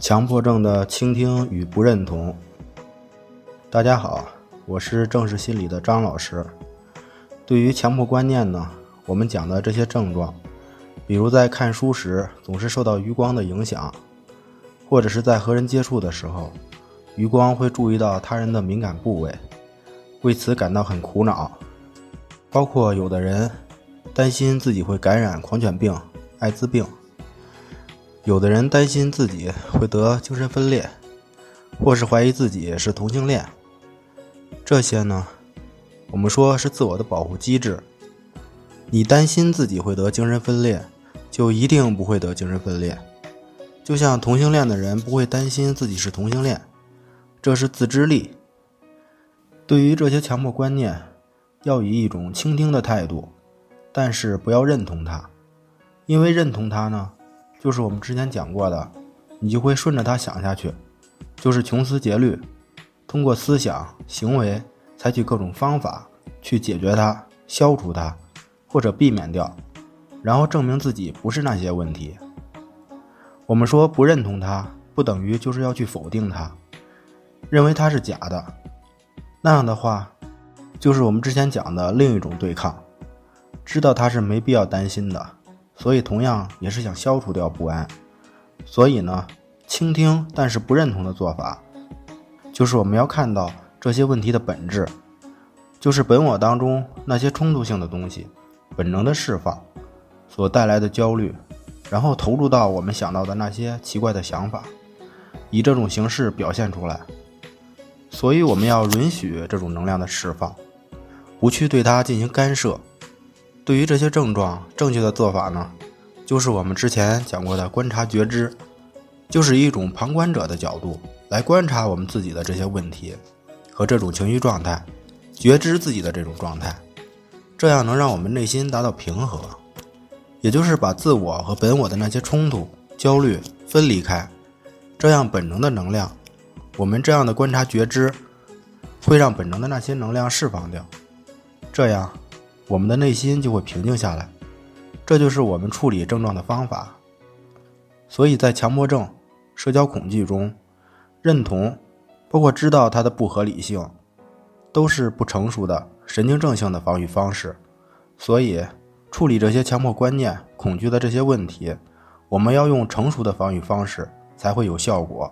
强迫症的倾听与不认同。大家好，我是正视心理的张老师。对于强迫观念呢，我们讲的这些症状，比如在看书时总是受到余光的影响，或者是在和人接触的时候，余光会注意到他人的敏感部位，为此感到很苦恼。包括有的人担心自己会感染狂犬病、艾滋病。有的人担心自己会得精神分裂，或是怀疑自己是同性恋。这些呢，我们说是自我的保护机制。你担心自己会得精神分裂，就一定不会得精神分裂。就像同性恋的人不会担心自己是同性恋，这是自知力。对于这些强迫观念，要以一种倾听的态度，但是不要认同它，因为认同它呢。就是我们之前讲过的，你就会顺着它想下去，就是穷思竭虑，通过思想、行为采取各种方法去解决它、消除它，或者避免掉，然后证明自己不是那些问题。我们说不认同它，不等于就是要去否定它，认为它是假的。那样的话，就是我们之前讲的另一种对抗，知道它是没必要担心的。所以，同样也是想消除掉不安。所以呢，倾听但是不认同的做法，就是我们要看到这些问题的本质，就是本我当中那些冲突性的东西，本能的释放所带来的焦虑，然后投入到我们想到的那些奇怪的想法，以这种形式表现出来。所以，我们要允许这种能量的释放，不去对它进行干涉。对于这些症状，正确的做法呢，就是我们之前讲过的观察觉知，就是一种旁观者的角度来观察我们自己的这些问题和这种情绪状态，觉知自己的这种状态，这样能让我们内心达到平和，也就是把自我和本我的那些冲突、焦虑分离开，这样本能的能量，我们这样的观察觉知，会让本能的那些能量释放掉，这样。我们的内心就会平静下来，这就是我们处理症状的方法。所以在强迫症、社交恐惧中，认同，包括知道它的不合理性，都是不成熟的神经症性的防御方式。所以，处理这些强迫观念、恐惧的这些问题，我们要用成熟的防御方式才会有效果。